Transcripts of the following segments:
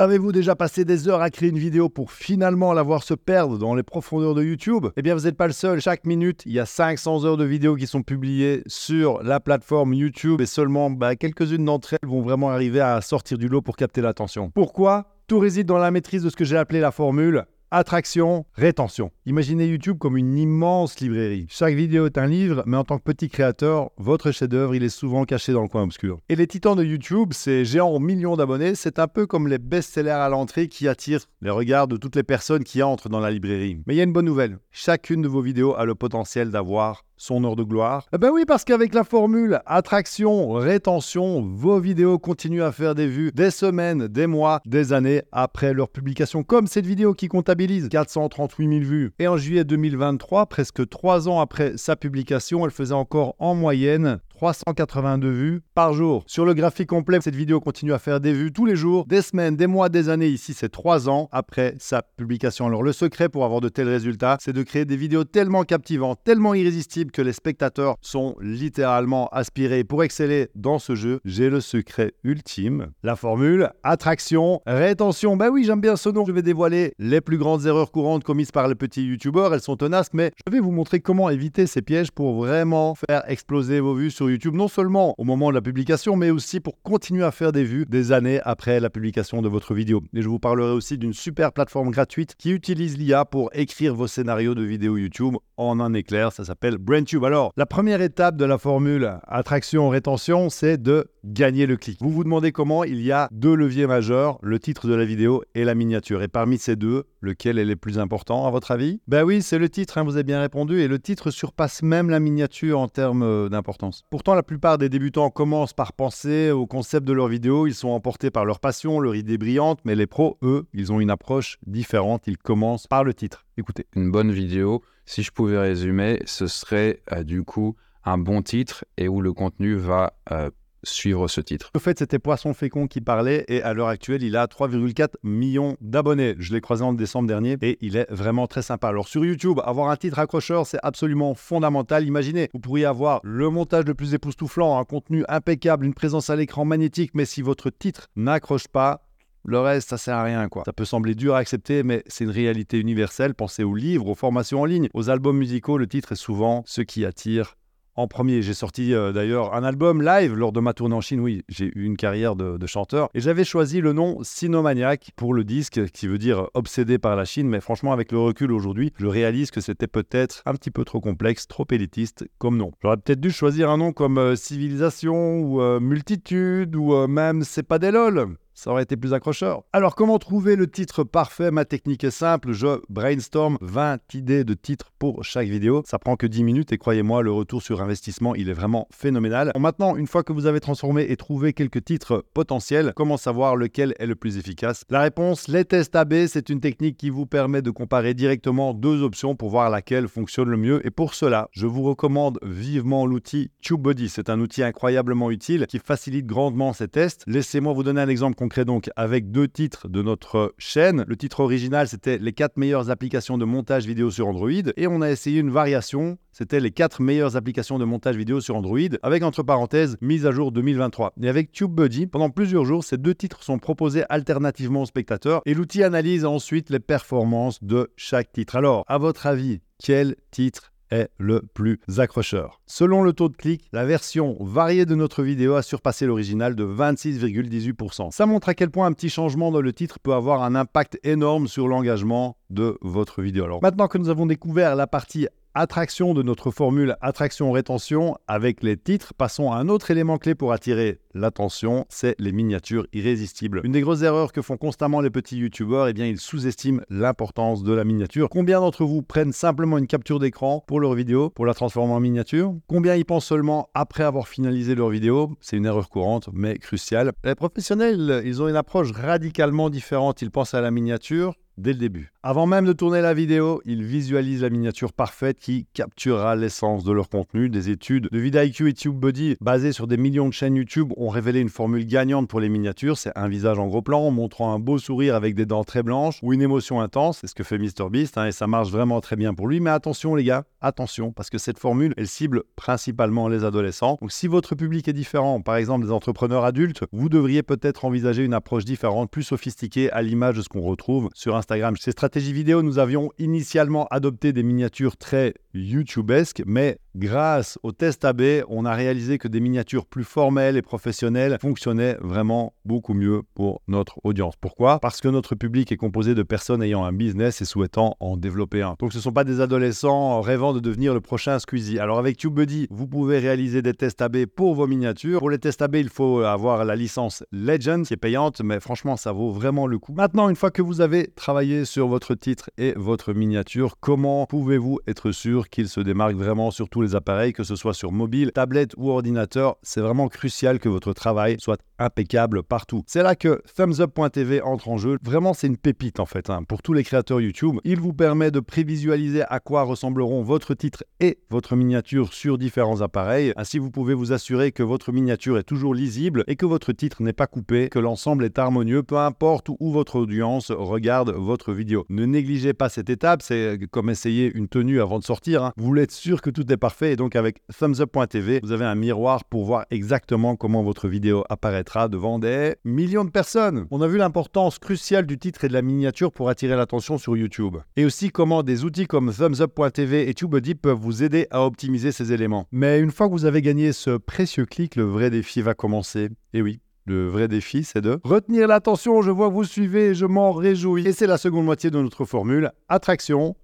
Avez-vous déjà passé des heures à créer une vidéo pour finalement la voir se perdre dans les profondeurs de YouTube? Eh bien, vous n'êtes pas le seul. Chaque minute, il y a 500 heures de vidéos qui sont publiées sur la plateforme YouTube et seulement bah, quelques-unes d'entre elles vont vraiment arriver à sortir du lot pour capter l'attention. Pourquoi? Tout réside dans la maîtrise de ce que j'ai appelé la formule Attraction, rétention. Imaginez YouTube comme une immense librairie. Chaque vidéo est un livre, mais en tant que petit créateur, votre chef-d'œuvre, il est souvent caché dans le coin obscur. Et les titans de YouTube, ces géants aux millions d'abonnés, c'est un peu comme les best-sellers à l'entrée qui attirent les regards de toutes les personnes qui entrent dans la librairie. Mais il y a une bonne nouvelle. Chacune de vos vidéos a le potentiel d'avoir son heure de gloire Eh ben oui, parce qu'avec la formule attraction, rétention, vos vidéos continuent à faire des vues des semaines, des mois, des années après leur publication, comme cette vidéo qui comptabilise 438 000 vues. Et en juillet 2023, presque trois ans après sa publication, elle faisait encore en moyenne 382 vues par jour. Sur le graphique complet, cette vidéo continue à faire des vues tous les jours, des semaines, des mois, des années. Ici, c'est trois ans après sa publication. Alors, le secret pour avoir de tels résultats, c'est de créer des vidéos tellement captivantes, tellement irrésistibles que les spectateurs sont littéralement aspirés. Pour exceller dans ce jeu, j'ai le secret ultime, la formule attraction, rétention. Bah oui, j'aime bien ce nom. Je vais dévoiler les plus grandes erreurs courantes commises par les petits youtubeurs. Elles sont tenaces, mais je vais vous montrer comment éviter ces pièges pour vraiment faire exploser vos vues sur YouTube, non seulement au moment de la publication, mais aussi pour continuer à faire des vues des années après la publication de votre vidéo. Et je vous parlerai aussi d'une super plateforme gratuite qui utilise l'IA pour écrire vos scénarios de vidéos YouTube en un éclair. Ça s'appelle BrainTube. Alors, la première étape de la formule attraction-rétention, c'est de gagner le clic. Vous vous demandez comment Il y a deux leviers majeurs, le titre de la vidéo et la miniature. Et parmi ces deux, lequel est le plus important à votre avis? Ben oui, c'est le titre, hein, vous avez bien répondu. Et le titre surpasse même la miniature en termes d'importance. Pourtant, la plupart des débutants commencent par penser au concept de leur vidéo. Ils sont emportés par leur passion, leur idée brillante. Mais les pros, eux, ils ont une approche différente. Ils commencent par le titre. Écoutez. Une bonne vidéo, si je pouvais résumer, ce serait euh, du coup un bon titre et où le contenu va euh, suivre ce titre. Au fait, c'était Poisson Fécond qui parlait et à l'heure actuelle, il a 3,4 millions d'abonnés. Je l'ai croisé en décembre dernier et il est vraiment très sympa. Alors sur YouTube, avoir un titre accrocheur, c'est absolument fondamental. Imaginez, vous pourriez avoir le montage le plus époustouflant, un contenu impeccable, une présence à l'écran magnétique, mais si votre titre n'accroche pas, le reste, ça sert à rien, quoi. Ça peut sembler dur à accepter, mais c'est une réalité universelle. Pensez aux livres, aux formations en ligne, aux albums musicaux. Le titre est souvent ce qui attire en premier. J'ai sorti euh, d'ailleurs un album live lors de ma tournée en Chine. Oui, j'ai eu une carrière de, chanteur. Et j'avais choisi le nom Sinomaniac pour le disque, qui veut dire obsédé par la Chine. Mais franchement, avec le recul aujourd'hui, je réalise que c'était peut-être un petit peu trop complexe, trop élitiste comme nom. J'aurais peut-être dû choisir un nom comme euh, Civilisation ou euh, Multitude ou même C'est pas des lol ça aurait été plus accrocheur. Alors comment trouver le titre parfait? Ma technique est simple, je brainstorm 20 idées de titres pour chaque vidéo. Ça prend que 10 minutes et croyez-moi, le retour sur investissement, il est vraiment phénoménal. Maintenant, une fois que vous avez transformé et trouvé quelques titres potentiels, comment savoir lequel est le plus efficace? La réponse, les tests AB, c'est une technique qui vous permet de comparer directement deux options pour voir laquelle fonctionne le mieux. Et pour cela, je vous recommande vivement l'outil TubeBuddy. C'est un outil incroyablement utile qui facilite grandement ces tests. Laissez-moi vous donner un exemple concret donc avec deux titres de notre chaîne. Le titre original, c'était les 4 meilleures applications de montage vidéo sur Android. Et on a essayé une variation, c'était les 4 meilleures applications de montage vidéo sur Android, avec entre parenthèses mise à jour 2023. Et avec TubeBuddy, pendant plusieurs jours, ces deux titres sont proposés alternativement aux spectateurs et l'outil analyse ensuite les performances de chaque titre. Alors, à votre avis, quel titre est le plus accrocheur. Selon le taux de clic, la version variée de notre vidéo a surpassé l'original de 26,18%. Ça montre à quel point un petit changement dans le titre peut avoir un impact énorme sur l'engagement de votre vidéo. Alors maintenant que nous avons découvert la partie attraction de notre formule attraction-rétention avec les titres, passons à un autre élément clé pour attirer l'attention, c'est les miniatures irrésistibles. Une des grosses erreurs que font constamment les petits youtubeurs, eh bien ils sous-estiment l'importance de la miniature. Combien d'entre vous prennent simplement une capture d'écran pour leur vidéo, pour la transformer en miniature? Combien y pensent seulement après avoir finalisé leur vidéo? C'est une erreur courante, mais cruciale. Les professionnels, ils ont une approche radicalement différente. Ils pensent à la miniature dès le début. Avant même de tourner la vidéo, ils visualisent la miniature parfaite qui capturera l'essence de leur contenu. Des études de vidIQ et TubeBuddy basées sur des millions de chaînes YouTube ont révélé une formule gagnante pour les miniatures. C'est un visage en gros plan montrant un beau sourire avec des dents très blanches ou une émotion intense. C'est ce que fait MrBeast hein, et ça marche vraiment très bien pour lui. Mais attention les gars, attention parce que cette formule, elle cible principalement les adolescents. Donc si votre public est différent, par exemple des entrepreneurs adultes, vous devriez peut-être envisager une approche différente, plus sophistiquée à l'image de ce qu'on retrouve sur Instagram. C'est stratégie vidéo, nous avions initialement adopté des miniatures très YouTubesques, mais grâce au test AB, on a réalisé que des miniatures plus formelles et professionnelles fonctionnaient vraiment beaucoup mieux pour notre audience. Pourquoi? Parce que notre public est composé de personnes ayant un business et souhaitant en développer un. Donc ce ne sont pas des adolescents rêvant de devenir le prochain Squeezie. Alors avec TubeBuddy, vous pouvez réaliser des tests AB pour vos miniatures. Pour les tests AB, il faut avoir la licence Legend qui est payante, mais franchement, ça vaut vraiment le coup. Maintenant, une fois que vous avez travaillé sur votre titre et votre miniature, comment pouvez-vous être sûr qu'il se démarque vraiment sur tous les appareils, que ce soit sur mobile, tablette ou ordinateur? C'est vraiment crucial que votre travail soit impeccable partout. C'est là que thumbsup.tv entre en jeu. Vraiment, c'est une pépite en fait hein, pour tous les créateurs YouTube. Il vous permet de prévisualiser à quoi ressembleront votre titre et votre miniature sur différents appareils. Ainsi, vous pouvez vous assurer que votre miniature est toujours lisible et que votre titre n'est pas coupé, que l'ensemble est harmonieux, peu importe où votre audience regarde votre vidéo. Ne négligez pas cette étape, c'est comme essayer une tenue avant de sortir. Hein. Vous voulez être sûr que tout est parfait et donc avec thumbsup.tv, vous avez un miroir pour voir exactement comment votre vidéo apparaîtra devant des millions de personnes. On a vu l'importance cruciale du titre et de la miniature pour attirer l'attention sur YouTube. Et aussi comment des outils comme thumbsup.tv et TubeBuddy peuvent vous aider à optimiser ces éléments. Mais une fois que vous avez gagné ce précieux clic, le vrai défi va commencer. Et oui, le vrai défi, c'est de retenir l'attention. Je vois que vous suivez je m'en réjouis. Et c'est la seconde moitié de notre formule. Attraction,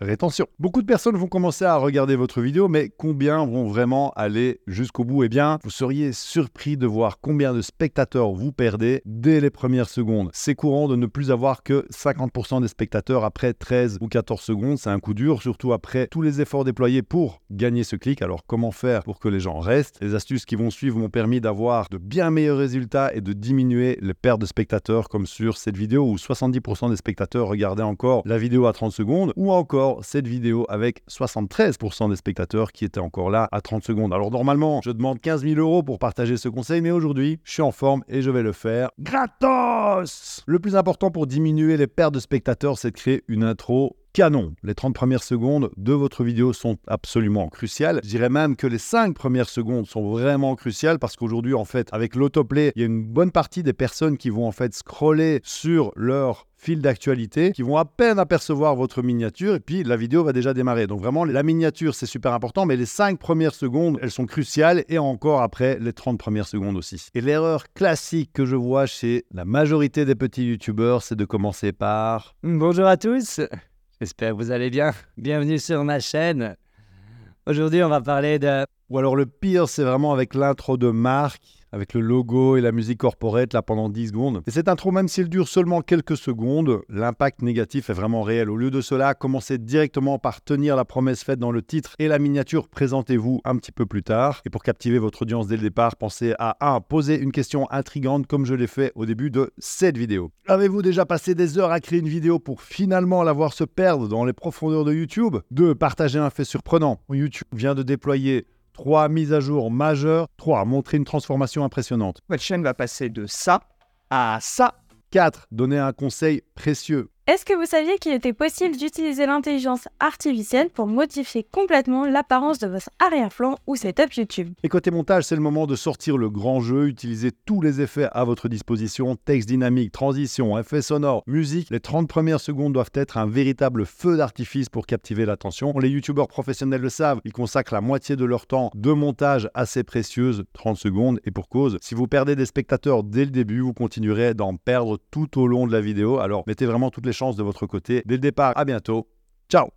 rétention. Beaucoup de personnes vont commencer à regarder votre vidéo, mais combien vont vraiment aller jusqu'au bout? Eh bien, vous seriez surpris de voir combien de spectateurs vous perdez dès les premières secondes. C'est courant de ne plus avoir que 50% des spectateurs après 13 ou 14 secondes. C'est un coup dur, surtout après tous les efforts déployés pour gagner ce clic. Alors, comment faire pour que les gens restent? Les astuces qui vont suivre m'ont permis d'avoir de bien meilleurs résultats et de diminuer les pertes de spectateurs, comme sur cette vidéo où 70% des spectateurs regardaient encore la vidéo à 30 secondes, ou encore cette vidéo avec 73% des spectateurs qui étaient encore là à 30 secondes. Alors normalement, je demande 15 000 euros pour partager ce conseil, mais aujourd'hui, je suis en forme et je vais le faire gratos Le plus important pour diminuer les pertes de spectateurs, c'est de créer une intro canon. Les 30 premières secondes de votre vidéo sont absolument cruciales. Je dirais même que les 5 premières secondes sont vraiment cruciales parce qu'aujourd'hui, en fait, avec l'autoplay, il y a une bonne partie des personnes qui vont en fait scroller sur leur fil d'actualité qui vont à peine apercevoir votre miniature et puis la vidéo va déjà démarrer. Donc vraiment, la miniature, c'est super important, mais les 5 premières secondes, elles sont cruciales et encore après les 30 premières secondes aussi. Et l'erreur classique que je vois chez la majorité des petits youtubeurs, c'est de commencer par Bonjour à tous J'espère que vous allez bien. Bienvenue sur ma chaîne. Aujourd'hui, on va parler de... Ou alors le pire, c'est vraiment avec l'intro de Marc avec le logo et la musique corporate là pendant 10 secondes. Et cette intro, même s'il dure seulement quelques secondes, l'impact négatif est vraiment réel. Au lieu de cela, commencez directement par tenir la promesse faite dans le titre et la miniature, présentez-vous un petit peu plus tard. Et pour captiver votre audience dès le départ, pensez à 1. Poser une question intrigante comme je l'ai fait au début de cette vidéo. Avez-vous déjà passé des heures à créer une vidéo pour finalement la voir se perdre dans les profondeurs de YouTube? 2. Partager un fait surprenant. YouTube vient de déployer 3. Mise à jour majeure. 3. Montrer une transformation impressionnante. Votre chaîne va passer de ça à ça. 4. Donner un conseil précieux. Est-ce que vous saviez qu'il était possible d'utiliser l'intelligence artificielle pour modifier complètement l'apparence de votre arrière-plan ou setup YouTube? Et côté montage, c'est le moment de sortir le grand jeu, utiliser tous les effets à votre disposition, texte dynamique, transition, effets sonores, musique. Les 30 premières secondes doivent être un véritable feu d'artifice pour captiver l'attention. Les youtubeurs professionnels le savent, ils consacrent la moitié de leur temps de montage assez précieuse, 30 secondes, et pour cause. Si vous perdez des spectateurs dès le début, vous continuerez d'en perdre tout au long de la vidéo. Alors mettez vraiment toutes les chances de votre côté. Dès le départ, à bientôt. Ciao